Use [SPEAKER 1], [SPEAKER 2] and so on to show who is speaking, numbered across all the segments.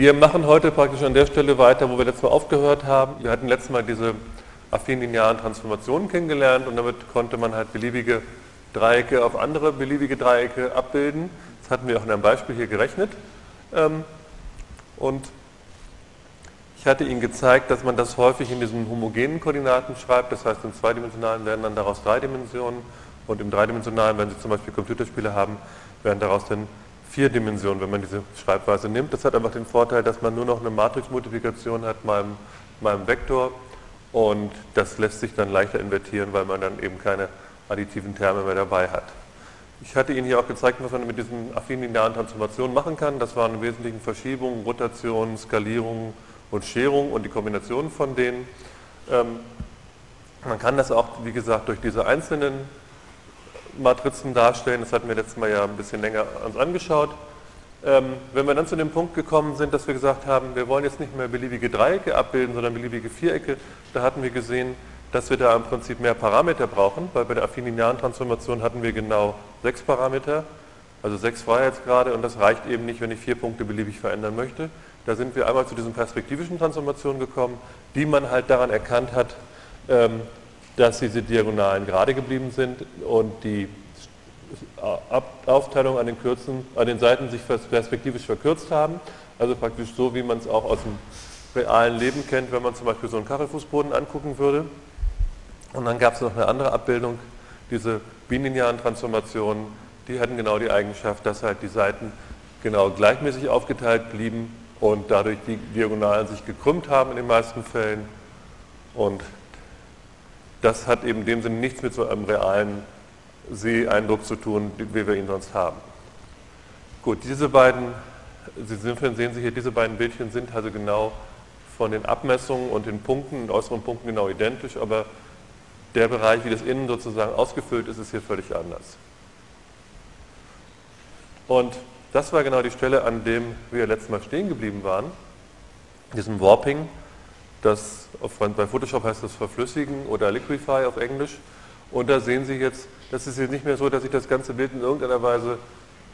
[SPEAKER 1] Wir machen heute praktisch an der Stelle weiter, wo wir letztes Mal aufgehört haben. Wir hatten letztes Mal diese affinen linearen Transformationen kennengelernt und damit konnte man halt beliebige Dreiecke auf andere beliebige Dreiecke abbilden. Das hatten wir auch in einem Beispiel hier gerechnet. Ähm, und ich hatte Ihnen gezeigt, dass man das häufig in diesen homogenen Koordinaten schreibt. Das heißt, in zweidimensionalen werden dann daraus drei Dimensionen und im dreidimensionalen, wenn Sie zum Beispiel Computerspiele haben, werden daraus dann vier Dimensionen, wenn man diese Schreibweise nimmt. Das hat einfach den Vorteil, dass man nur noch eine Matrixmultiplikation hat mal im Vektor und das lässt sich dann leichter invertieren, weil man dann eben keine additiven Terme mehr dabei hat. Ich hatte Ihnen hier auch gezeigt, was man mit diesen affinen linearen Transformationen machen kann. Das waren im Wesentlichen Verschiebungen, Rotationen, Skalierungen und Scherungen und die Kombination von denen. Ähm, man kann das auch, wie gesagt, durch diese einzelnen Matrizen darstellen. Das hatten wir letztes Mal ja ein bisschen länger uns angeschaut. Ähm, wenn wir dann zu dem Punkt gekommen sind, dass wir gesagt haben, wir wollen jetzt nicht mehr beliebige Dreiecke abbilden, sondern beliebige Vierecke, da hatten wir gesehen, dass wir da im Prinzip mehr Parameter brauchen, weil bei der affininearen Transformation hatten wir genau sechs Parameter, also sechs Freiheitsgrade und das reicht eben nicht, wenn ich vier Punkte beliebig verändern möchte. Da sind wir einmal zu diesen perspektivischen Transformationen gekommen, die man halt daran erkannt hat, ähm, dass diese Diagonalen gerade geblieben sind und die Aufteilung an den, Kürzen, an den Seiten sich perspektivisch verkürzt haben. Also praktisch so, wie man es auch aus dem realen Leben kennt, wenn man zum Beispiel so einen Kachelfußboden angucken würde. Und dann gab es noch eine andere Abbildung, diese bilinearen Transformationen, die hatten genau die Eigenschaft, dass halt die Seiten genau gleichmäßig aufgeteilt blieben und dadurch die Diagonalen sich gekrümmt haben in den meisten Fällen. Und das hat eben in dem Sinne nichts mit so einem realen Seeeindruck zu tun, wie wir ihn sonst haben. Gut, diese beiden, Sie sehen Sie hier, diese beiden Bildchen sind also genau von den Abmessungen und den Punkten, den äußeren Punkten genau identisch, aber der Bereich, wie das innen sozusagen ausgefüllt ist, ist hier völlig anders. Und das war genau die Stelle, an dem wir letztes Mal stehen geblieben waren, diesem Warping. Das bei Photoshop heißt das Verflüssigen oder Liquify auf Englisch. Und da sehen Sie jetzt, das ist jetzt nicht mehr so, dass ich das ganze Bild in irgendeiner Weise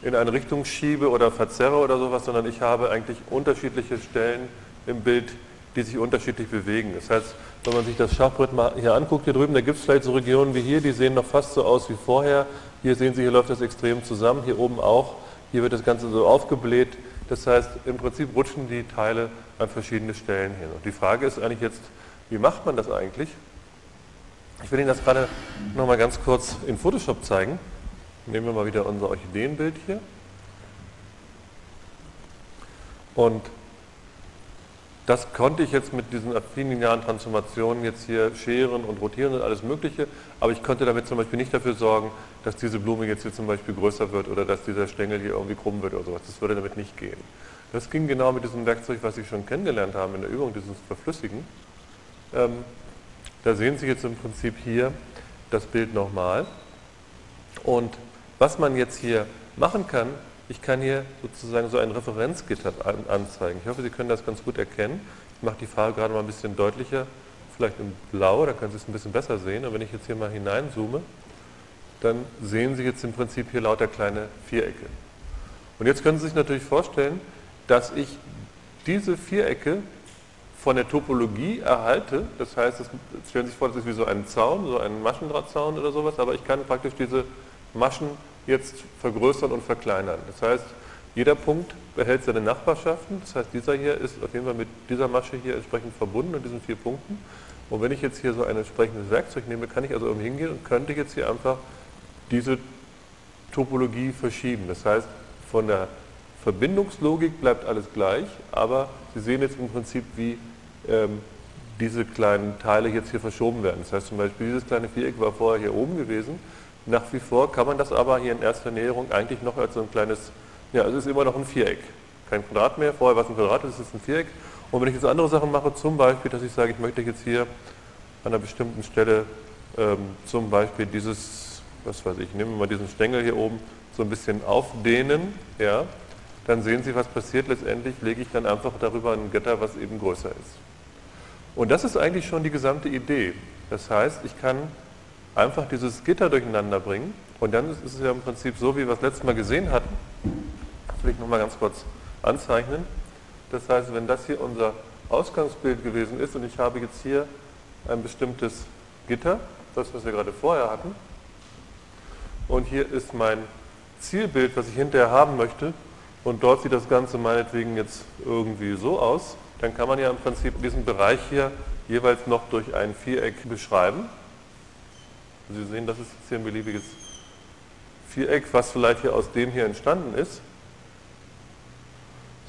[SPEAKER 1] in eine Richtung schiebe oder verzerre oder sowas, sondern ich habe eigentlich unterschiedliche Stellen im Bild, die sich unterschiedlich bewegen. Das heißt, wenn man sich das Schachbrett mal hier anguckt, hier drüben, da gibt es vielleicht so Regionen wie hier, die sehen noch fast so aus wie vorher. Hier sehen Sie, hier läuft das extrem zusammen, hier oben auch. Hier wird das Ganze so aufgebläht. Das heißt, im Prinzip rutschen die Teile an verschiedene Stellen hin. Und die Frage ist eigentlich jetzt, wie macht man das eigentlich? Ich will Ihnen das gerade noch mal ganz kurz in Photoshop zeigen. Nehmen wir mal wieder unser Orchideenbild hier. Und das konnte ich jetzt mit diesen affinen Transformationen jetzt hier scheren und rotieren und alles Mögliche, aber ich konnte damit zum Beispiel nicht dafür sorgen, dass diese Blume jetzt hier zum Beispiel größer wird oder dass dieser Stängel hier irgendwie krumm wird oder sowas. Das würde damit nicht gehen. Das ging genau mit diesem Werkzeug, was Sie schon kennengelernt haben in der Übung, dieses Verflüssigen. Ähm, da sehen Sie jetzt im Prinzip hier das Bild nochmal. Und was man jetzt hier machen kann, ich kann hier sozusagen so ein Referenzgitter anzeigen. Ich hoffe, Sie können das ganz gut erkennen. Ich mache die Farbe gerade mal ein bisschen deutlicher, vielleicht in Blau, da können Sie es ein bisschen besser sehen. Und wenn ich jetzt hier mal hineinzoome, dann sehen Sie jetzt im Prinzip hier lauter kleine Vierecke. Und jetzt können Sie sich natürlich vorstellen, dass ich diese Vierecke von der Topologie erhalte. Das heißt, das stellen Sie sich vor, das ist wie so ein Zaun, so ein Maschendrahtzaun oder sowas, aber ich kann praktisch diese Maschen jetzt vergrößern und verkleinern. Das heißt, jeder Punkt behält seine Nachbarschaften. Das heißt, dieser hier ist auf jeden Fall mit dieser Masche hier entsprechend verbunden und diesen vier Punkten. Und wenn ich jetzt hier so ein entsprechendes Werkzeug nehme, kann ich also irgendwie hingehen und könnte jetzt hier einfach diese Topologie verschieben. Das heißt, von der Verbindungslogik bleibt alles gleich, aber Sie sehen jetzt im Prinzip, wie ähm, diese kleinen Teile jetzt hier verschoben werden. Das heißt zum Beispiel, dieses kleine Viereck war vorher hier oben gewesen nach wie vor kann man das aber hier in erster Näherung eigentlich noch als so ein kleines, ja, es ist immer noch ein Viereck. Kein Quadrat mehr, vorher war es ein Quadrat, es ist ein Viereck. Und wenn ich jetzt andere Sachen mache, zum Beispiel, dass ich sage, ich möchte jetzt hier an einer bestimmten Stelle ähm, zum Beispiel dieses, was weiß ich, nehmen wir mal diesen Stängel hier oben so ein bisschen aufdehnen, ja, dann sehen Sie, was passiert. Letztendlich lege ich dann einfach darüber ein Gitter, was eben größer ist. Und das ist eigentlich schon die gesamte Idee. Das heißt, ich kann einfach dieses Gitter durcheinander bringen. Und dann ist es ja im Prinzip so, wie wir es letztes Mal gesehen hatten. Das will ich nochmal ganz kurz anzeichnen. Das heißt, wenn das hier unser Ausgangsbild gewesen ist und ich habe jetzt hier ein bestimmtes Gitter, das, was wir gerade vorher hatten, und hier ist mein Zielbild, was ich hinterher haben möchte, und dort sieht das Ganze meinetwegen jetzt irgendwie so aus, dann kann man ja im Prinzip diesen Bereich hier jeweils noch durch ein Viereck beschreiben. Sie sehen, das ist jetzt hier ein beliebiges Viereck, was vielleicht hier aus dem hier entstanden ist.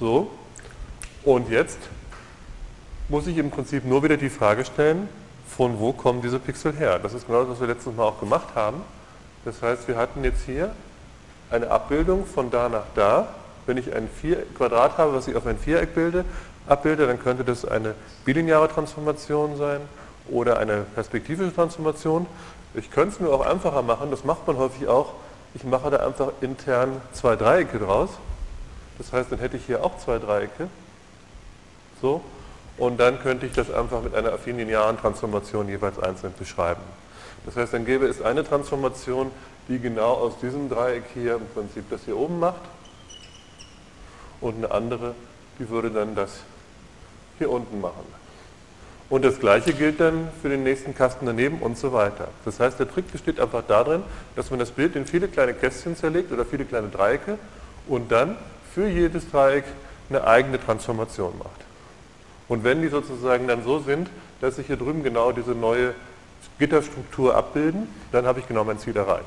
[SPEAKER 1] So, und jetzt muss ich im Prinzip nur wieder die Frage stellen, von wo kommen diese Pixel her? Das ist genau das, was wir letztes Mal auch gemacht haben. Das heißt, wir hatten jetzt hier eine Abbildung von da nach da. Wenn ich ein Quadrat habe, was ich auf ein Viereck bilde, abbilde, dann könnte das eine bilineare Transformation sein oder eine perspektivische Transformation. Ich könnte es mir auch einfacher machen, das macht man häufig auch. Ich mache da einfach intern zwei Dreiecke draus. Das heißt, dann hätte ich hier auch zwei Dreiecke. So. Und dann könnte ich das einfach mit einer affinen linearen Transformation jeweils einzeln beschreiben. Das heißt, dann gäbe es eine Transformation, die genau aus diesem Dreieck hier im Prinzip das hier oben macht. Und eine andere, die würde dann das hier unten machen. Und das gleiche gilt dann für den nächsten Kasten daneben und so weiter. Das heißt, der Trick besteht einfach darin, dass man das Bild in viele kleine Kästchen zerlegt oder viele kleine Dreiecke und dann für jedes Dreieck eine eigene Transformation macht. Und wenn die sozusagen dann so sind, dass sich hier drüben genau diese neue Gitterstruktur abbilden, dann habe ich genau mein Ziel erreicht.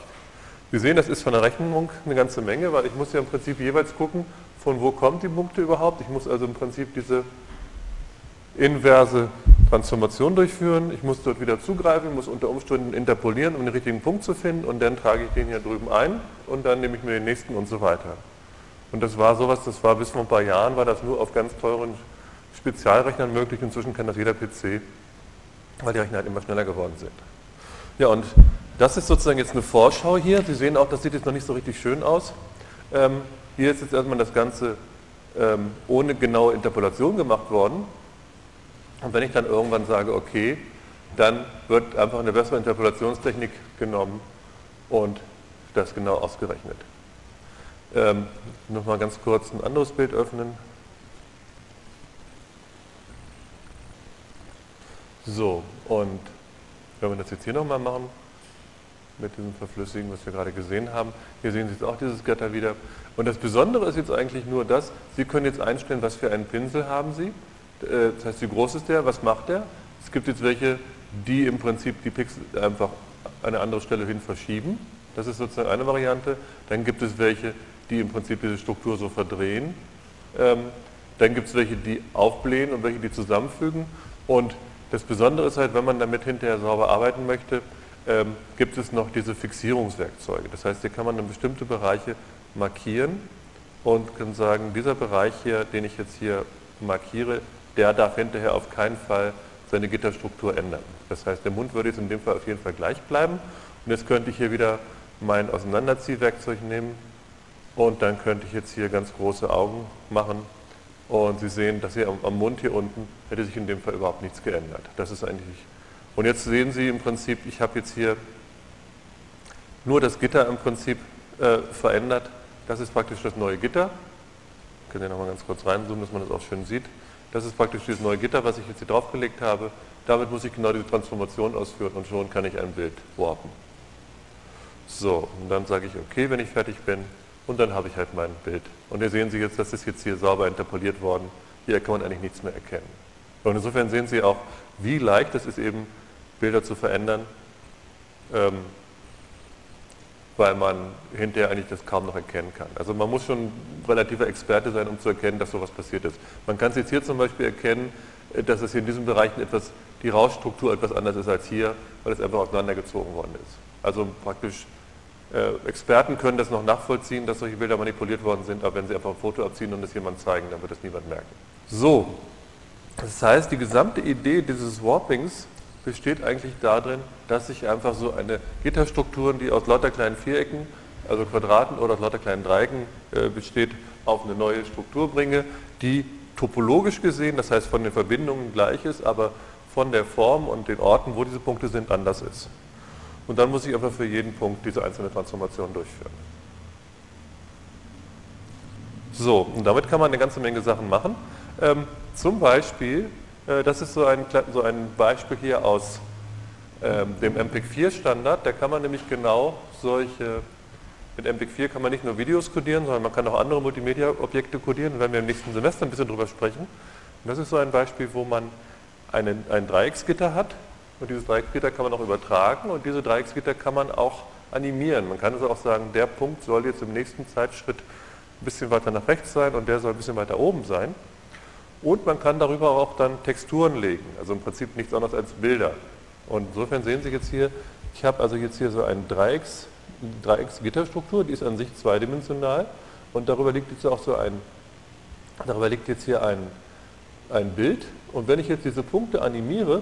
[SPEAKER 1] Sie sehen, das ist von der Rechnung eine ganze Menge, weil ich muss ja im Prinzip jeweils gucken, von wo kommen die Punkte überhaupt. Ich muss also im Prinzip diese inverse Transformation durchführen. Ich muss dort wieder zugreifen, muss unter Umständen interpolieren, um den richtigen Punkt zu finden und dann trage ich den hier drüben ein und dann nehme ich mir den nächsten und so weiter. Und das war sowas, das war bis vor ein paar Jahren, war das nur auf ganz teuren Spezialrechnern möglich. Inzwischen kann das jeder PC, weil die Rechner halt immer schneller geworden sind. Ja, und das ist sozusagen jetzt eine Vorschau hier. Sie sehen auch, das sieht jetzt noch nicht so richtig schön aus. Ähm, hier ist jetzt erstmal das Ganze ähm, ohne genaue Interpolation gemacht worden. Und wenn ich dann irgendwann sage, okay, dann wird einfach eine bessere Interpolationstechnik genommen und das genau ausgerechnet. Ähm, Nochmal ganz kurz ein anderes Bild öffnen. So, und wenn wir das jetzt hier nochmal machen, mit diesem Verflüssigen, was wir gerade gesehen haben, hier sehen Sie jetzt auch dieses Gatter wieder. Und das Besondere ist jetzt eigentlich nur das, Sie können jetzt einstellen, was für einen Pinsel haben Sie. Äh, das heißt, wie groß ist der, was macht der? Es gibt jetzt welche, die im Prinzip die Pixel einfach an eine andere Stelle hin verschieben. Das ist sozusagen eine Variante. Dann gibt es welche, die im Prinzip diese Struktur so verdrehen. Ähm, dann gibt es welche, die aufblähen und welche, die zusammenfügen. Und das Besondere ist halt, wenn man damit hinterher sauber arbeiten möchte, ähm, gibt es noch diese Fixierungswerkzeuge. Das heißt, hier kann man dann bestimmte Bereiche markieren und kann sagen, dieser Bereich hier, den ich jetzt hier markiere, der darf hinterher auf keinen Fall seine Gitterstruktur ändern. Das heißt, der Mund würde jetzt in dem Fall auf jeden Fall gleich bleiben. Und jetzt könnte ich hier wieder mein Auseinanderziehwerkzeug nehmen und dann könnte ich jetzt hier ganz große Augen machen und Sie sehen, dass hier am Mund hier unten hätte sich in dem Fall überhaupt nichts geändert. Das ist eigentlich. Und jetzt sehen Sie im Prinzip, ich habe jetzt hier nur das Gitter im Prinzip äh, verändert. Das ist praktisch das neue Gitter. Ich kann hier nochmal ganz kurz reinzoomen, dass man das auch schön sieht. Das ist praktisch dieses neue Gitter, was ich jetzt hier draufgelegt habe. Damit muss ich genau diese Transformation ausführen und schon kann ich ein Bild warpen. So, und dann sage ich, okay, wenn ich fertig bin, und dann habe ich halt mein Bild. Und hier sehen Sie jetzt, das ist jetzt hier sauber interpoliert worden. Hier kann man eigentlich nichts mehr erkennen. Und insofern sehen Sie auch, wie leicht es ist, eben Bilder zu verändern, ähm, weil man hinterher eigentlich das kaum noch erkennen kann. Also man muss schon relativer Experte sein, um zu erkennen, dass sowas passiert ist. Man kann es jetzt hier zum Beispiel erkennen, äh, dass es hier in diesen Bereichen etwas, die Rauschstruktur etwas anders ist als hier, weil es einfach auseinandergezogen worden ist. Also praktisch äh, Experten können das noch nachvollziehen, dass solche Bilder manipuliert worden sind, aber wenn sie einfach ein Foto abziehen und es jemand zeigen, dann wird es niemand merken. So, das heißt, die gesamte Idee dieses Warpings besteht eigentlich darin, dass ich einfach so eine Gitterstruktur, die aus lauter kleinen Vierecken, also Quadraten oder aus lauter kleinen Dreiecken äh, besteht, auf eine neue Struktur bringe, die topologisch gesehen, das heißt von den Verbindungen gleich ist, aber von der Form und den Orten, wo diese Punkte sind, anders ist. Und dann muss ich einfach für jeden Punkt diese einzelne Transformation durchführen. So, und damit kann man eine ganze Menge Sachen machen. Ähm, zum Beispiel, das ist so ein, so ein Beispiel hier aus ähm, dem MPEG-4-Standard, da kann man nämlich genau solche, mit MPEG-4 kann man nicht nur Videos codieren, sondern man kann auch andere Multimedia-Objekte codieren, da werden wir im nächsten Semester ein bisschen drüber sprechen. Und das ist so ein Beispiel, wo man einen, ein Dreiecksgitter hat und dieses Dreiecksgitter kann man auch übertragen und diese Dreiecksgitter kann man auch animieren. Man kann also auch sagen, der Punkt soll jetzt im nächsten Zeitschritt ein bisschen weiter nach rechts sein und der soll ein bisschen weiter oben sein. Und man kann darüber auch dann Texturen legen, also im Prinzip nichts anderes als Bilder. Und insofern sehen Sie jetzt hier, ich habe also jetzt hier so eine Dreiecks, Dreiecksgitterstruktur, die ist an sich zweidimensional und darüber liegt jetzt auch so ein, darüber liegt jetzt hier ein, ein Bild und wenn ich jetzt diese Punkte animiere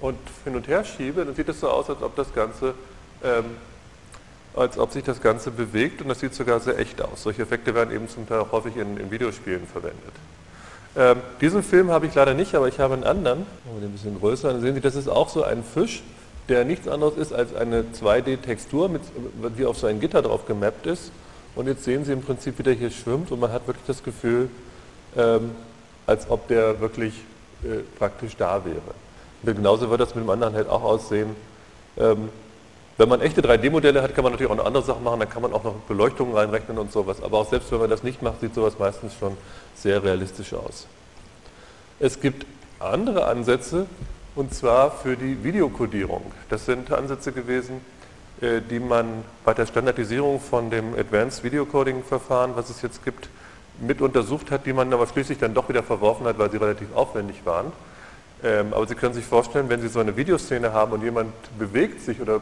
[SPEAKER 1] und hin und her schiebe, dann sieht es so aus, als ob das Ganze ähm, als ob sich das Ganze bewegt und das sieht sogar sehr echt aus. Solche Effekte werden eben zum Teil auch häufig in, in Videospielen verwendet. Ähm, diesen Film habe ich leider nicht, aber ich habe einen anderen, machen wir ein bisschen größer, dann sehen Sie, das ist auch so ein Fisch, der nichts anderes ist als eine 2D-Textur, die auf so ein Gitter drauf gemappt ist. Und jetzt sehen Sie im Prinzip, wie der hier schwimmt und man hat wirklich das Gefühl, ähm, als ob der wirklich äh, praktisch da wäre. Und genauso wird das mit dem anderen halt auch aussehen. Ähm, wenn man echte 3D-Modelle hat, kann man natürlich auch noch andere Sachen machen, dann kann man auch noch Beleuchtungen reinrechnen und sowas. Aber auch selbst wenn man das nicht macht, sieht sowas meistens schon sehr realistisch aus. Es gibt andere Ansätze, und zwar für die Videokodierung. Das sind Ansätze gewesen, äh, die man bei der Standardisierung von dem Advanced Video Coding Verfahren, was es jetzt gibt, mit untersucht hat, die man aber schließlich dann doch wieder verworfen hat, weil sie relativ aufwendig waren. Ähm, aber Sie können sich vorstellen, wenn Sie so eine Videoszene haben und jemand bewegt sich oder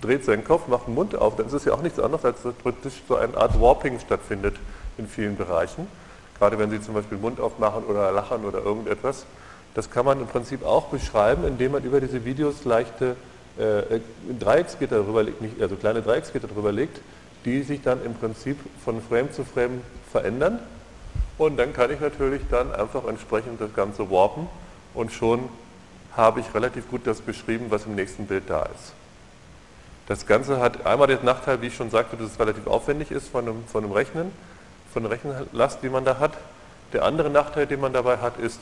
[SPEAKER 1] dreht seinen Kopf, macht den Mund auf, dann ist es ja auch nichts anderes, als dass praktisch so eine Art Warping stattfindet in vielen Bereichen. Gerade wenn Sie zum Beispiel Mund aufmachen oder lachen oder irgendetwas. Das kann man im Prinzip auch beschreiben, indem man über diese Videos leichte äh, Dreiecksgitter drüber legt, nicht, also kleine Dreiecksgitter drüber legt, die sich dann im Prinzip von Frame zu Frame verändern. Und dann kann ich natürlich dann einfach entsprechend das Ganze warpen und schon habe ich relativ gut das beschrieben, was im nächsten Bild da ist. Das Ganze hat einmal den Nachteil, wie ich schon sagte, dass es relativ aufwendig ist von einem, von einem Rechnen, von der Rechenlast, die man da hat. Der andere Nachteil, den man dabei hat, ist,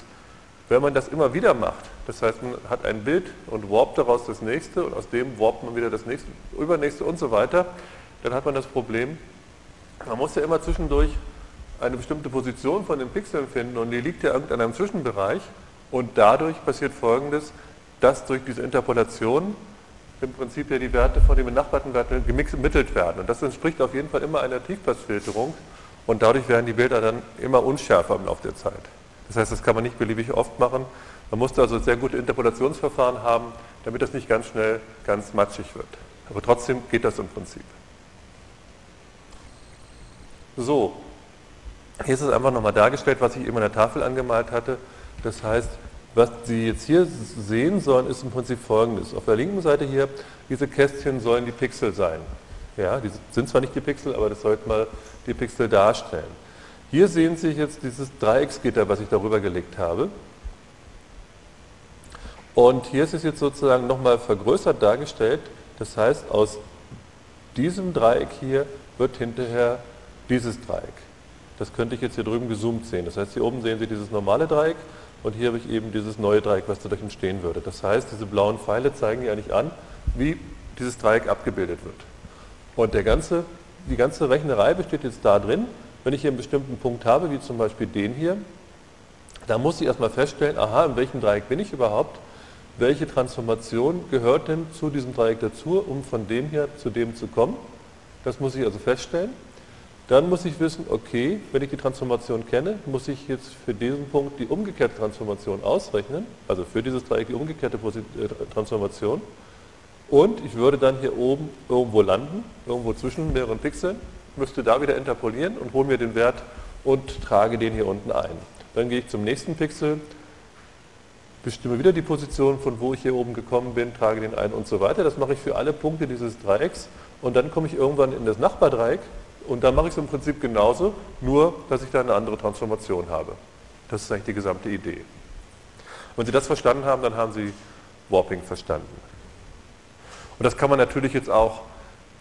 [SPEAKER 1] wenn man das immer wieder macht, das heißt, man hat ein Bild und warpt daraus das nächste und aus dem warpt man wieder das nächste, übernächste und so weiter, dann hat man das Problem, man muss ja immer zwischendurch eine bestimmte Position von den Pixeln finden und die liegt ja in einem Zwischenbereich und dadurch passiert folgendes, dass durch diese Interpolation im Prinzip ja die Werte von den benachbarten Werten gemittelt werden. Und das entspricht auf jeden Fall immer einer Tiefpassfilterung und dadurch werden die Bilder dann immer unschärfer im Laufe der Zeit. Das heißt, das kann man nicht beliebig oft machen. Man muss also sehr gute Interpolationsverfahren haben, damit das nicht ganz schnell ganz matschig wird. Aber trotzdem geht das im Prinzip. So, hier ist es einfach nochmal dargestellt, was ich eben an der Tafel angemalt hatte. Das heißt, was Sie jetzt hier sehen sollen, ist im Prinzip folgendes. Auf der linken Seite hier, diese Kästchen sollen die Pixel sein. Ja, die sind zwar nicht die Pixel, aber das sollten mal die Pixel darstellen. Hier sehen Sie jetzt dieses Dreiecksgitter, was ich darüber gelegt habe. Und hier ist es jetzt sozusagen nochmal vergrößert dargestellt. Das heißt, aus diesem Dreieck hier wird hinterher dieses Dreieck. Das könnte ich jetzt hier drüben gezoomt sehen. Das heißt, hier oben sehen Sie dieses normale Dreieck und hier habe ich eben dieses neue Dreieck, was dadurch entstehen würde. Das heißt, diese blauen Pfeile zeigen ja nicht an, wie dieses Dreieck abgebildet wird. Und der ganze, die ganze Rechnerei besteht jetzt da drin, wenn ich hier einen bestimmten Punkt habe, wie zum Beispiel den hier, da muss ich erstmal feststellen, aha, in welchem Dreieck bin ich überhaupt, welche Transformation gehört denn zu diesem Dreieck dazu, um von dem hier zu dem zu kommen. Das muss ich also feststellen. Dann muss ich wissen, okay, wenn ich die Transformation kenne, muss ich jetzt für diesen Punkt die umgekehrte Transformation ausrechnen, also für dieses Dreieck die umgekehrte äh, Transformation. Und ich würde dann hier oben irgendwo landen, irgendwo zwischen mehreren Pixeln, müsste da wieder interpolieren und hole mir den Wert und trage den hier unten ein. Dann gehe ich zum nächsten Pixel, bestimme wieder die Position, von wo ich hier oben gekommen bin, trage den ein und so weiter. Das mache ich für alle Punkte dieses Dreiecks und dann komme ich irgendwann in das Nachbardreieck und dann mache ich es im Prinzip genauso, nur dass ich da eine andere Transformation habe. Das ist eigentlich die gesamte Idee. Wenn Sie das verstanden haben, dann haben Sie Warping verstanden. Und das kann man natürlich jetzt auch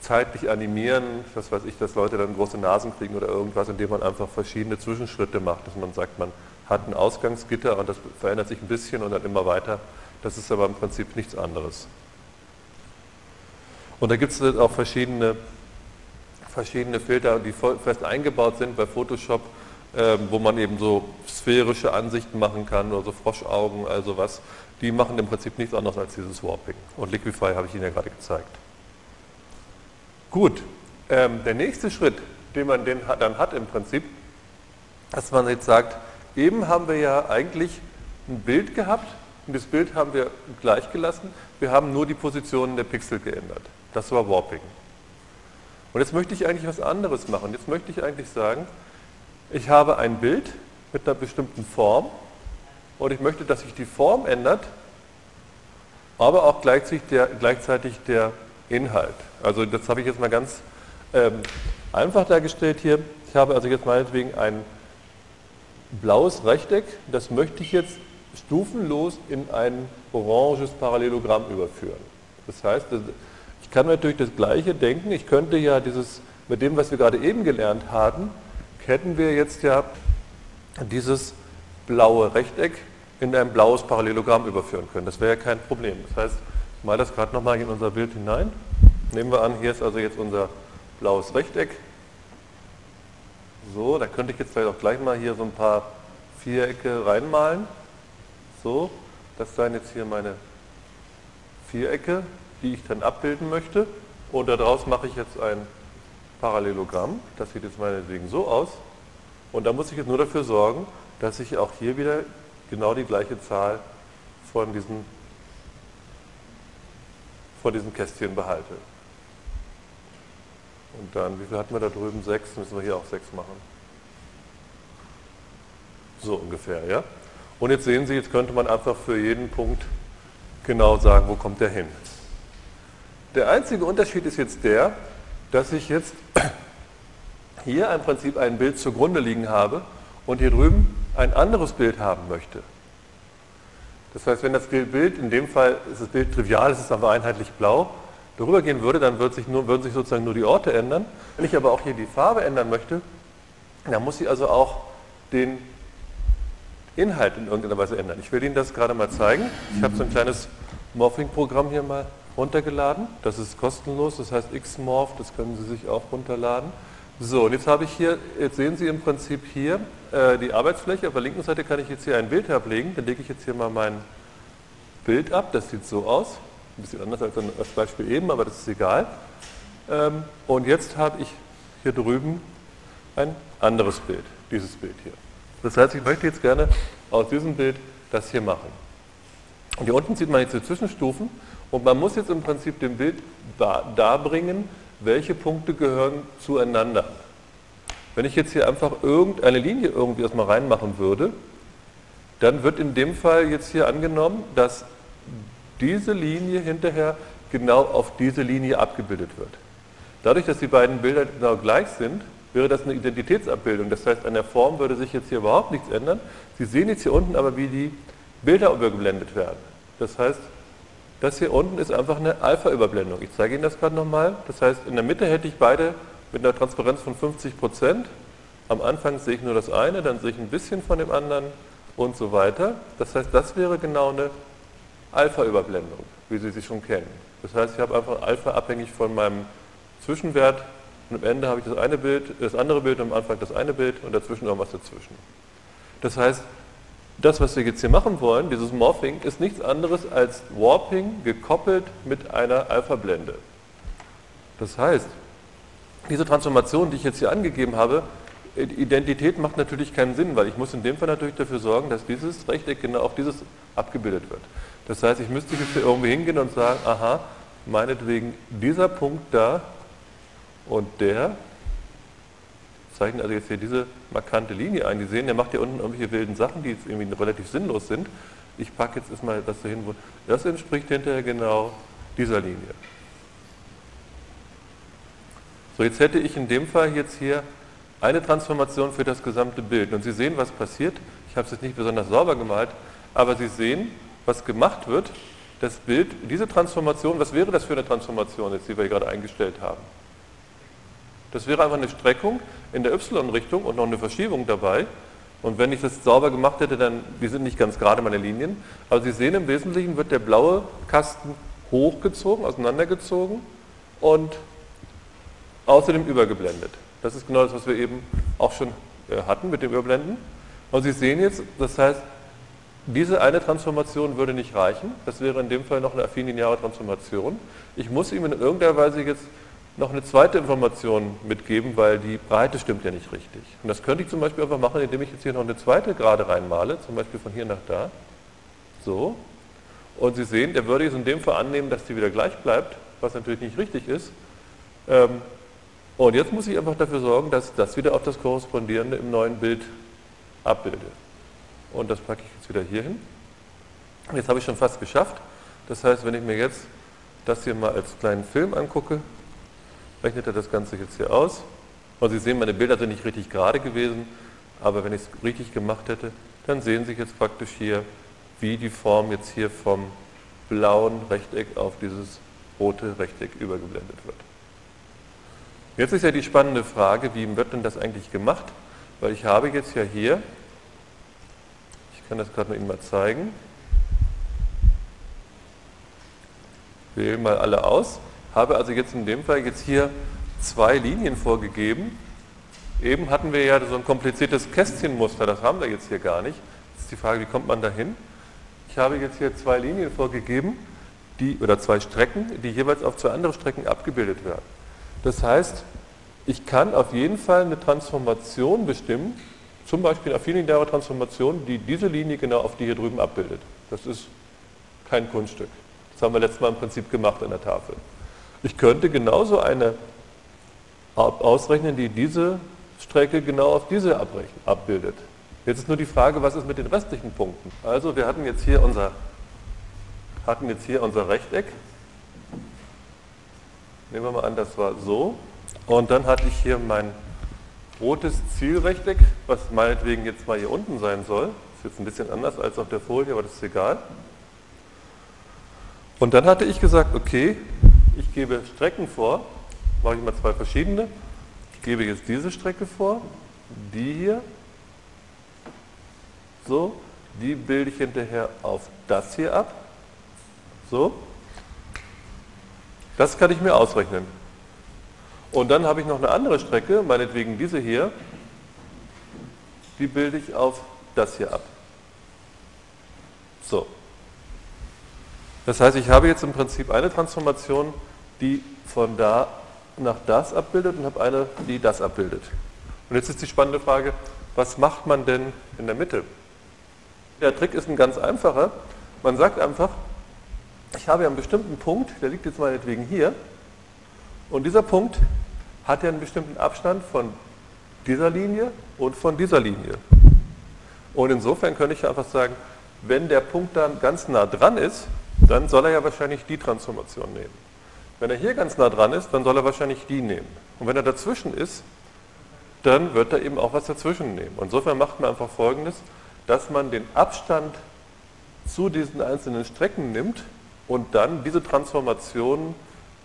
[SPEAKER 1] zeitlich animieren, was weiß ich, dass Leute dann große Nasen kriegen oder irgendwas, indem man einfach verschiedene Zwischenschritte macht, dass man sagt, man hat ein Ausgangsgitter und das verändert sich ein bisschen und dann immer weiter. Das ist aber im Prinzip nichts anderes. Und da gibt es auch verschiedene, verschiedene Filter, die fest eingebaut sind bei Photoshop, äh, wo man eben so sphärische Ansichten machen kann oder so Froschaugen, also was. Die machen im Prinzip nichts anderes als dieses Warping. Und Liquify habe ich Ihnen ja gerade gezeigt. Gut, ähm, der nächste Schritt, den man den dann hat im Prinzip, dass man jetzt sagt, eben haben wir ja eigentlich ein Bild gehabt und das Bild haben wir gleich gelassen. Wir haben nur die Positionen der Pixel geändert. Das war Warping. Und jetzt möchte ich eigentlich was anderes machen. Jetzt möchte ich eigentlich sagen, ich habe ein Bild mit einer bestimmten Form und ich möchte, dass sich die Form ändert, aber auch gleichzeitig der, gleichzeitig der Inhalt. Also das habe ich jetzt mal ganz ähm, einfach dargestellt hier. Ich habe also jetzt meinetwegen ein blaues Rechteck, das möchte ich jetzt stufenlos in ein oranges Parallelogramm überführen. Das heißt, kann natürlich das Gleiche denken. Ich könnte ja dieses, mit dem, was wir gerade eben gelernt haben, hätten wir jetzt ja dieses blaue Rechteck in ein blaues Parallelogramm überführen können. Das wäre ja kein Problem. Das heißt, ich male das gerade nochmal in unser Bild hinein. Nehmen wir an, hier ist also jetzt unser blaues Rechteck. So, da könnte ich jetzt vielleicht auch gleich mal hier so ein paar Vierecke reinmalen. So, das seien jetzt hier meine Vierecke, die ich dann abbilden möchte. Und daraus mache ich jetzt ein Parallelogramm. Das sieht jetzt meinetwegen so aus. Und da muss ich jetzt nur dafür sorgen, dass ich auch hier wieder genau die gleiche Zahl von diesen, von diesen Kästchen behalte. Und dann, wie viel hatten wir da drüben? Sechs, müssen wir hier auch sechs machen. So ungefähr, ja? Und jetzt sehen Sie, jetzt könnte man einfach für jeden Punkt genau sagen, wo kommt der hin. Der einzige Unterschied ist jetzt der, dass ich jetzt hier im Prinzip ein Bild zugrunde liegen habe und hier drüben ein anderes Bild haben möchte. Das heißt, wenn das Bild, in dem Fall ist das Bild trivial, es ist aber einheitlich blau, darüber gehen würde, dann würden sich, nur, würden sich sozusagen nur die Orte ändern. Wenn ich aber auch hier die Farbe ändern möchte, dann muss ich also auch den Inhalt in irgendeiner Weise ändern. Ich will Ihnen das gerade mal zeigen. Ich habe so ein kleines Morphing-Programm hier mal runtergeladen. Das ist kostenlos, das heißt Xmorph, das können Sie sich auch runterladen. So, und jetzt habe ich hier, jetzt sehen Sie im Prinzip hier äh, die Arbeitsfläche. Auf der linken Seite kann ich jetzt hier ein Bild ablegen. Dann lege ich jetzt hier mal mein Bild ab. Das sieht so aus. Ein bisschen anders als das Beispiel eben, aber das ist egal. Ähm, und jetzt habe ich hier drüben ein anderes Bild, dieses Bild hier. Das heißt, ich möchte jetzt gerne aus diesem Bild das hier machen. Und hier unten sieht man jetzt die Zwischenstufen und man muss jetzt im Prinzip dem Bild darbringen, welche Punkte gehören zueinander. Wenn ich jetzt hier einfach irgendeine Linie irgendwie erstmal reinmachen würde, dann wird in dem Fall jetzt hier angenommen, dass diese Linie hinterher genau auf diese Linie abgebildet wird. Dadurch, dass die beiden Bilder genau gleich sind, wäre das eine Identitätsabbildung. Das heißt, an der Form würde sich jetzt hier überhaupt nichts ändern. Sie sehen jetzt hier unten aber, wie die Bilder überblendet werden. Das heißt, das hier unten ist einfach eine Alpha-Überblendung. Ich zeige Ihnen das gerade nochmal. Das heißt, in der Mitte hätte ich beide mit einer Transparenz von 50 Prozent. Am Anfang sehe ich nur das eine, dann sehe ich ein bisschen von dem anderen und so weiter. Das heißt, das wäre genau eine Alpha-Überblendung, wie Sie sie schon kennen. Das heißt, ich habe einfach Alpha abhängig von meinem Zwischenwert und am Ende habe ich das eine Bild, das andere Bild und am Anfang das eine Bild und dazwischen irgendwas dazwischen. Das heißt, das, was wir jetzt hier machen wollen, dieses Morphing, ist nichts anderes als Warping gekoppelt mit einer Alpha-Blende. Das heißt, diese Transformation, die ich jetzt hier angegeben habe, Identität macht natürlich keinen Sinn, weil ich muss in dem Fall natürlich dafür sorgen, dass dieses Rechteck genau auf dieses abgebildet wird. Das heißt, ich müsste jetzt hier irgendwie hingehen und sagen, aha, meinetwegen dieser Punkt da und der zeichnet also jetzt hier diese markante Linie ein. Die sehen, der macht hier unten irgendwelche wilden Sachen, die jetzt irgendwie relativ sinnlos sind. Ich packe jetzt erstmal das dahin, wo das entspricht hinterher genau dieser Linie. So, jetzt hätte ich in dem Fall jetzt hier eine Transformation für das gesamte Bild. Und Sie sehen, was passiert. Ich habe es jetzt nicht besonders sauber gemalt, aber Sie sehen, was gemacht wird. Das Bild, diese Transformation, was wäre das für eine Transformation jetzt, die wir gerade eingestellt haben? Das wäre einfach eine Streckung in der y-Richtung und noch eine Verschiebung dabei. Und wenn ich das sauber gemacht hätte, dann, die sind nicht ganz gerade meine Linien, aber Sie sehen im Wesentlichen wird der blaue Kasten hochgezogen, auseinandergezogen und außerdem übergeblendet. Das ist genau das, was wir eben auch schon äh, hatten mit dem Überblenden. Und Sie sehen jetzt, das heißt, diese eine Transformation würde nicht reichen. Das wäre in dem Fall noch eine affin-lineare Transformation. Ich muss ihm in irgendeiner Weise jetzt noch eine zweite Information mitgeben, weil die Breite stimmt ja nicht richtig. Und das könnte ich zum Beispiel einfach machen, indem ich jetzt hier noch eine zweite Gerade reinmale, zum Beispiel von hier nach da. So. Und Sie sehen, er würde jetzt in dem Fall annehmen, dass die wieder gleich bleibt, was natürlich nicht richtig ist. Ähm, und jetzt muss ich einfach dafür sorgen, dass das wieder auf das korrespondierende im neuen Bild abbilde. Und das packe ich jetzt wieder hier hin. Jetzt habe ich schon fast geschafft. Das heißt, wenn ich mir jetzt das hier mal als kleinen Film angucke, rechnet er das Ganze jetzt hier aus. Und Sie sehen, meine Bilder sind nicht richtig gerade gewesen, aber wenn ich es richtig gemacht hätte, dann sehen Sie jetzt praktisch hier, wie die Form jetzt hier vom blauen Rechteck auf dieses rote Rechteck übergeblendet wird. Jetzt ist ja die spannende Frage, wie wird denn das eigentlich gemacht? Weil ich habe jetzt ja hier, ich kann das gerade Ihnen mal zeigen, wähle mal alle aus, habe also jetzt in dem Fall jetzt hier zwei Linien vorgegeben. Eben hatten wir ja so ein kompliziertes Kästchenmuster, das haben wir jetzt hier gar nicht. Jetzt ist die Frage, wie kommt man da hin? Ich habe jetzt hier zwei Linien vorgegeben, die, oder zwei Strecken, die jeweils auf zwei andere Strecken abgebildet werden. Das heißt, ich kann auf jeden Fall eine Transformation bestimmen, zum Beispiel eine affinitäre Transformation, die diese Linie genau auf die hier drüben abbildet. Das ist kein Kunststück. Das haben wir letztes Mal im Prinzip gemacht an der Tafel. Ich könnte genauso eine ausrechnen, die diese Strecke genau auf diese abbildet. Jetzt ist nur die Frage, was ist mit den restlichen Punkten? Also wir hatten jetzt hier unser, hatten jetzt hier unser Rechteck. Nehmen wir mal an, das war so. Und dann hatte ich hier mein rotes Zielrechteck, was meinetwegen jetzt mal hier unten sein soll. Ist jetzt ein bisschen anders als auf der Folie, aber das ist egal. Und dann hatte ich gesagt, okay, ich gebe Strecken vor, mache ich mal zwei verschiedene. Ich gebe jetzt diese Strecke vor, die hier, so, die bilde ich hinterher auf das hier ab, so. Das kann ich mir ausrechnen. Und dann habe ich noch eine andere Strecke, meinetwegen diese hier, die bilde ich auf das hier ab. So. Das heißt, ich habe jetzt im Prinzip eine Transformation, die von da nach das abbildet und habe eine, die das abbildet. Und jetzt ist die spannende Frage, was macht man denn in der Mitte? Der Trick ist ein ganz einfacher. Man sagt einfach, ich habe ja einen bestimmten Punkt, der liegt jetzt meinetwegen hier, und dieser Punkt hat ja einen bestimmten Abstand von dieser Linie und von dieser Linie. Und insofern könnte ich einfach sagen, wenn der Punkt dann ganz nah dran ist, dann soll er ja wahrscheinlich die Transformation nehmen. Wenn er hier ganz nah dran ist, dann soll er wahrscheinlich die nehmen. Und wenn er dazwischen ist, dann wird er eben auch was dazwischen nehmen. Und insofern macht man einfach Folgendes, dass man den Abstand zu diesen einzelnen Strecken nimmt und dann diese Transformation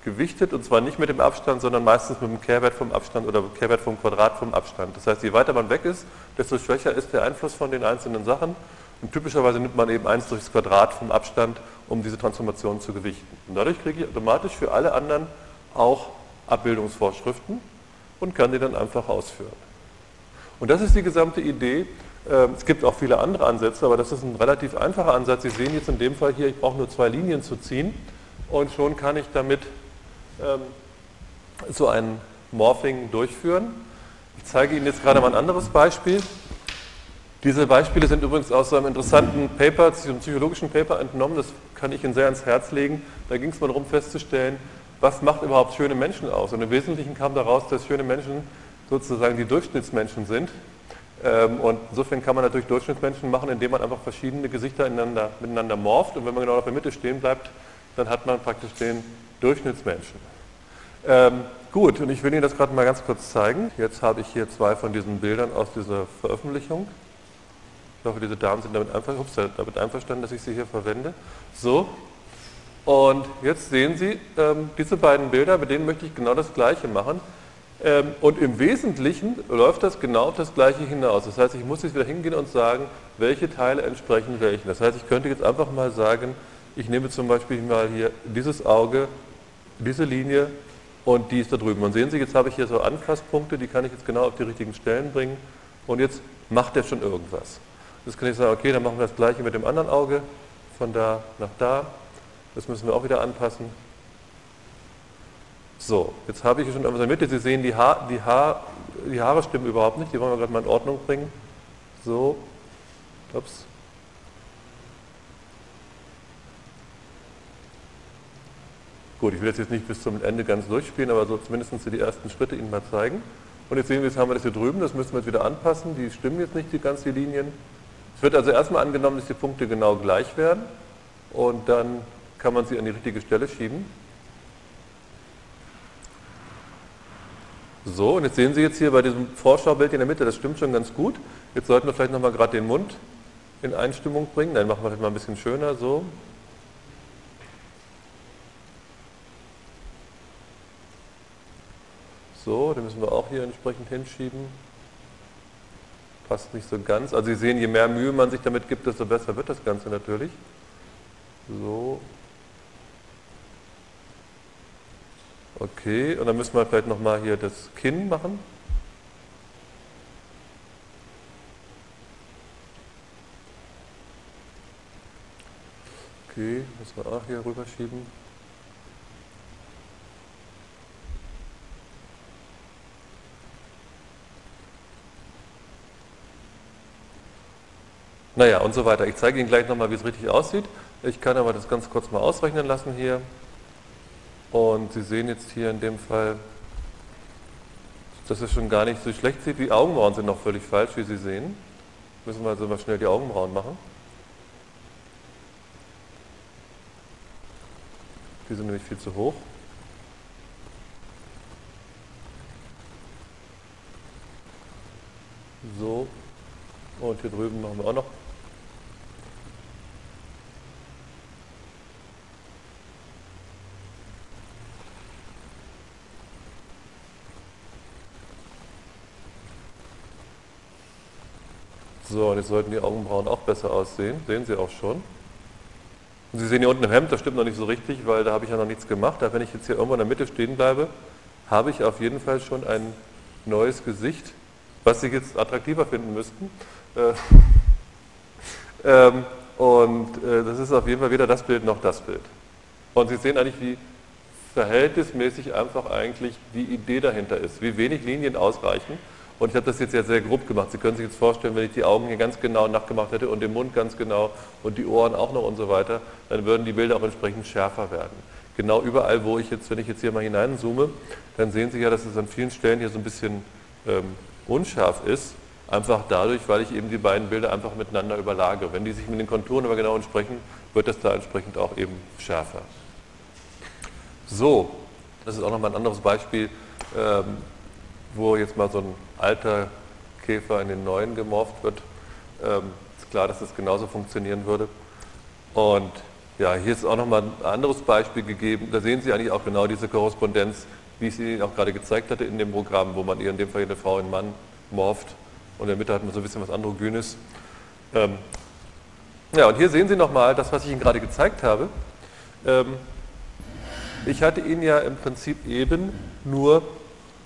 [SPEAKER 1] gewichtet, und zwar nicht mit dem Abstand, sondern meistens mit dem Kehrwert vom Abstand oder Kehrwert vom Quadrat vom Abstand. Das heißt, je weiter man weg ist, desto schwächer ist der Einfluss von den einzelnen Sachen. Und typischerweise nimmt man eben 1 durch das Quadrat vom Abstand, um diese Transformation zu gewichten. Und dadurch kriege ich automatisch für alle anderen auch Abbildungsvorschriften und kann die dann einfach ausführen. Und das ist die gesamte Idee. Ähm, es gibt auch viele andere Ansätze, aber das ist ein relativ einfacher Ansatz. Sie sehen jetzt in dem Fall hier, ich brauche nur zwei Linien zu ziehen und schon kann ich damit ähm, so ein Morphing durchführen. Ich zeige Ihnen jetzt gerade mal ein anderes Beispiel. Diese Beispiele sind übrigens aus einem interessanten Paper, einem psychologischen Paper entnommen, das kann ich Ihnen sehr ans Herz legen. Da ging es mal darum festzustellen, was macht überhaupt schöne Menschen aus. Und im Wesentlichen kam daraus, dass schöne Menschen sozusagen die Durchschnittsmenschen sind. Ähm, und insofern kann man natürlich Durchschnittsmenschen machen, indem man einfach verschiedene Gesichter ineinander, miteinander morpht. Und wenn man genau auf der Mitte stehen bleibt, dann hat man praktisch den Durchschnittsmenschen. Ähm, gut, und ich will Ihnen das gerade mal ganz kurz zeigen. Jetzt habe ich hier zwei von diesen Bildern aus dieser Veröffentlichung. Ich hoffe, diese Damen sind damit, einver ups, damit einverstanden, dass ich sie hier verwende. So, und jetzt sehen Sie ähm, diese beiden Bilder, mit denen möchte ich genau das Gleiche machen. Ähm, und im Wesentlichen läuft das genau auf das Gleiche hinaus. Das heißt, ich muss jetzt wieder hingehen und sagen, welche Teile entsprechen welchen. Das heißt, ich könnte jetzt einfach mal sagen, ich nehme zum Beispiel mal hier dieses Auge, diese Linie und die ist da drüben. Und sehen Sie, jetzt habe ich hier so Anfasspunkte, die kann ich jetzt genau auf die richtigen Stellen bringen und jetzt macht er schon irgendwas. Jetzt kann ich sagen, okay, dann machen wir das gleiche mit dem anderen Auge, von da nach da. Das müssen wir auch wieder anpassen. So, jetzt habe ich schon in der Mitte. Sie sehen, die, Haar, die, Haar, die Haare stimmen überhaupt nicht. Die wollen wir gerade mal in Ordnung bringen. So, ups. Gut, ich will das jetzt nicht bis zum Ende ganz durchspielen, aber so zumindest die ersten Schritte Ihnen mal zeigen. Und jetzt sehen wir, jetzt haben wir das hier drüben, das müssen wir jetzt wieder anpassen. Die stimmen jetzt nicht, die ganz die Linien. Es wird also erstmal angenommen, dass die Punkte genau gleich werden und dann kann man sie an die richtige Stelle schieben. So, und jetzt sehen Sie jetzt hier bei diesem Vorschaubild in der Mitte, das stimmt schon ganz gut. Jetzt sollten wir vielleicht nochmal gerade den Mund in Einstimmung bringen. Dann machen wir vielleicht mal ein bisschen schöner, so. So, den müssen wir auch hier entsprechend hinschieben. Passt nicht so ganz. Also Sie sehen, je mehr Mühe man sich damit gibt, desto besser wird das Ganze natürlich. So. Okay, und dann müssen wir vielleicht nochmal hier das Kinn machen. Okay, müssen wir auch hier rüberschieben. Naja, und so weiter. Ich zeige Ihnen gleich nochmal, wie es richtig aussieht. Ich kann aber das ganz kurz mal ausrechnen lassen hier. Und Sie sehen jetzt hier in dem Fall, dass es schon gar nicht so schlecht sieht. Die Augenbrauen sind noch völlig falsch, wie Sie sehen. Müssen wir also mal schnell die Augenbrauen machen. Die sind nämlich viel zu hoch. So. Und hier drüben machen wir auch noch So, und jetzt sollten die Augenbrauen auch besser aussehen. Sehen Sie auch schon. Und Sie sehen hier unten im Hemd, das stimmt noch nicht so richtig, weil da habe ich ja noch nichts gemacht. Aber wenn ich jetzt hier irgendwo in der Mitte stehen bleibe, habe ich auf jeden Fall schon ein neues Gesicht, was Sie jetzt attraktiver finden müssten. Äh, ähm, und äh, das ist auf jeden Fall weder das Bild noch das Bild. Und Sie sehen eigentlich, wie verhältnismäßig einfach eigentlich die Idee dahinter ist, wie wenig Linien ausreichen und ich habe das jetzt ja sehr grob gemacht. Sie können sich jetzt vorstellen, wenn ich die Augen hier ganz genau nachgemacht hätte und den Mund ganz genau und die Ohren auch noch und so weiter, dann würden die Bilder auch entsprechend schärfer werden. Genau überall, wo ich jetzt, wenn ich jetzt hier mal hineinzoome, dann sehen Sie ja, dass es an vielen Stellen hier so ein bisschen ähm, unscharf ist. Einfach dadurch, weil ich eben die beiden Bilder einfach miteinander überlage. Wenn die sich mit den Konturen aber genau entsprechen, wird das da entsprechend auch eben schärfer. So, das ist auch nochmal ein anderes Beispiel, ähm, wo jetzt mal so ein alter Käfer in den neuen gemorpht wird. Ähm, ist klar, dass das genauso funktionieren würde. Und ja, hier ist auch nochmal ein anderes Beispiel gegeben. Da sehen Sie eigentlich auch genau diese Korrespondenz, wie ich sie Ihnen auch gerade gezeigt hatte in dem Programm, wo man hier in dem Fall eine Frau in Mann morpht und in der Mitte hat man so ein bisschen was Androgynes. Ähm, ja, und hier sehen Sie nochmal das, was ich Ihnen gerade gezeigt habe. Ähm, ich hatte Ihnen ja im Prinzip eben nur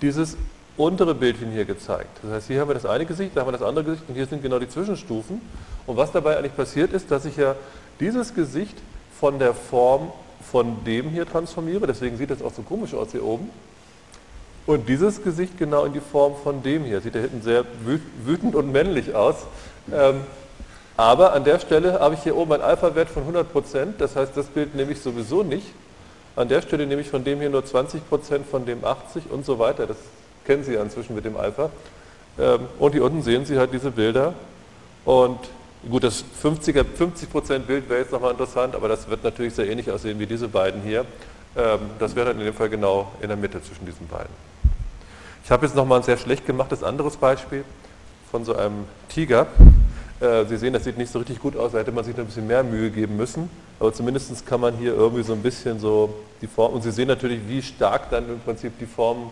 [SPEAKER 1] dieses untere Bildchen hier gezeigt. Das heißt, hier haben wir das eine Gesicht, da haben wir das andere Gesicht und hier sind genau die Zwischenstufen. Und was dabei eigentlich passiert ist, dass ich ja dieses Gesicht von der Form von dem hier transformiere, deswegen sieht das auch so komisch aus hier oben. Und dieses Gesicht genau in die Form von dem hier. Sieht da hinten sehr wütend und männlich aus. Ähm, aber an der Stelle habe ich hier oben einen Alpha-Wert von 100%, das heißt, das Bild nehme ich sowieso nicht. An der Stelle nehme ich von dem hier nur 20%, von dem 80% und so weiter. Das kennen Sie ja inzwischen mit dem Alpha. Ähm, und hier unten sehen Sie halt diese Bilder. Und gut, das 50er, 50% Bild wäre jetzt nochmal interessant, aber das wird natürlich sehr ähnlich aussehen wie diese beiden hier. Ähm, das wäre dann in dem Fall genau in der Mitte zwischen diesen beiden. Ich habe jetzt nochmal ein sehr schlecht gemachtes anderes Beispiel von so einem Tiger. Äh, Sie sehen, das sieht nicht so richtig gut aus, da hätte man sich ein bisschen mehr Mühe geben müssen. Aber zumindest kann man hier irgendwie so ein bisschen so die Form, und Sie sehen natürlich, wie stark dann im Prinzip die Formen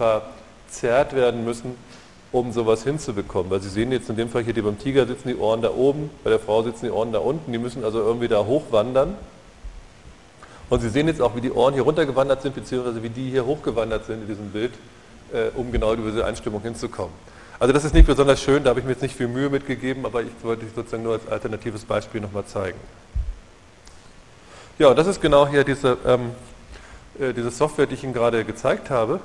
[SPEAKER 1] verzerrt werden müssen, um sowas hinzubekommen. Weil Sie sehen jetzt in dem Fall hier, die beim Tiger sitzen die Ohren da oben, bei der Frau sitzen die Ohren da unten, die müssen also irgendwie da hochwandern. Und Sie sehen jetzt auch, wie die Ohren hier runtergewandert sind, beziehungsweise wie die hier hochgewandert sind in diesem Bild, äh, um genau diese Einstimmung hinzukommen. Also das ist nicht besonders schön, da habe ich mir jetzt nicht viel Mühe mitgegeben, aber ich wollte es sozusagen nur als alternatives Beispiel nochmal zeigen. Ja, und das ist genau hier diese, ähm, äh, diese Software, die ich Ihnen gerade gezeigt habe.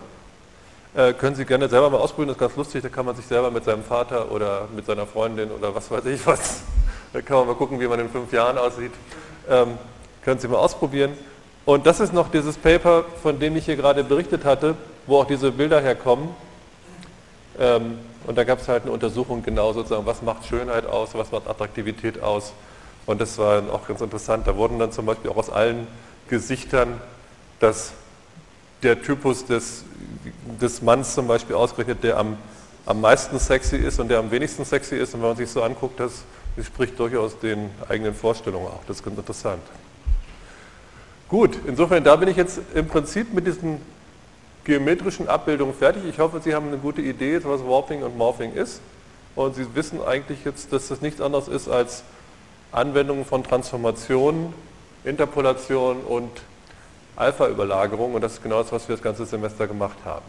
[SPEAKER 1] Äh, können Sie gerne selber mal ausprobieren, das ist ganz lustig, da kann man sich selber mit seinem Vater oder mit seiner Freundin oder was weiß ich was, da kann man mal gucken, wie man in fünf Jahren aussieht. Ähm, können Sie mal ausprobieren. Und das ist noch dieses Paper, von dem ich hier gerade berichtet hatte, wo auch diese Bilder herkommen. Ähm, und da gab es halt eine Untersuchung genau sozusagen, was macht Schönheit aus, was macht Attraktivität aus. Und das war auch ganz interessant. Da wurden dann zum Beispiel auch aus allen Gesichtern das, der Typus des, des Manns zum Beispiel ausgerechnet, der am, am meisten sexy ist und der am wenigsten sexy ist. Und wenn man sich so anguckt, das entspricht durchaus den eigenen Vorstellungen auch. Das ist ganz interessant. Gut, insofern, da bin ich jetzt im Prinzip mit diesen geometrischen Abbildungen fertig. Ich hoffe, Sie haben eine gute Idee, was Warping und Morphing ist. Und Sie wissen eigentlich jetzt, dass das nichts anderes ist als Anwendungen von Transformationen, Interpolation und Alpha-Überlagerung. Und das ist genau das, was wir das ganze Semester gemacht haben.